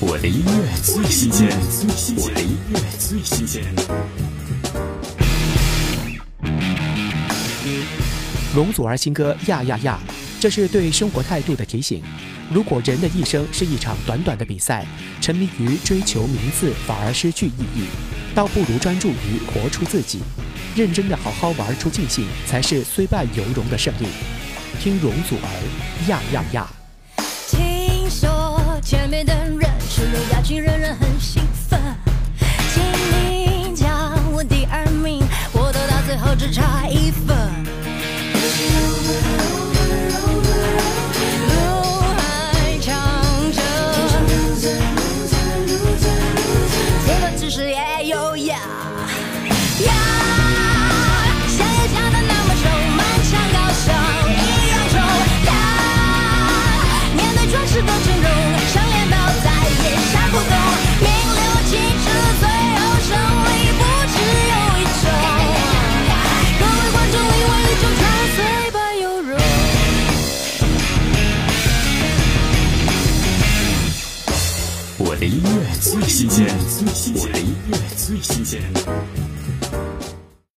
我的音乐最新鲜，我的音乐最新鲜。容祖儿新歌《呀呀呀》，这是对生活态度的提醒。如果人的一生是一场短短的比赛，沉迷于追求名次反而失去意义，倒不如专注于活出自己，认真的好好玩出尽兴，才是虽败犹荣的胜利。听容祖儿《呀呀呀》。人吃了哑剧，人人很兴奋。请你叫我第二名，我得到最后只差一分。路还长着，这个姿势也优雅。我的音乐最新鲜，我的音乐最新鲜。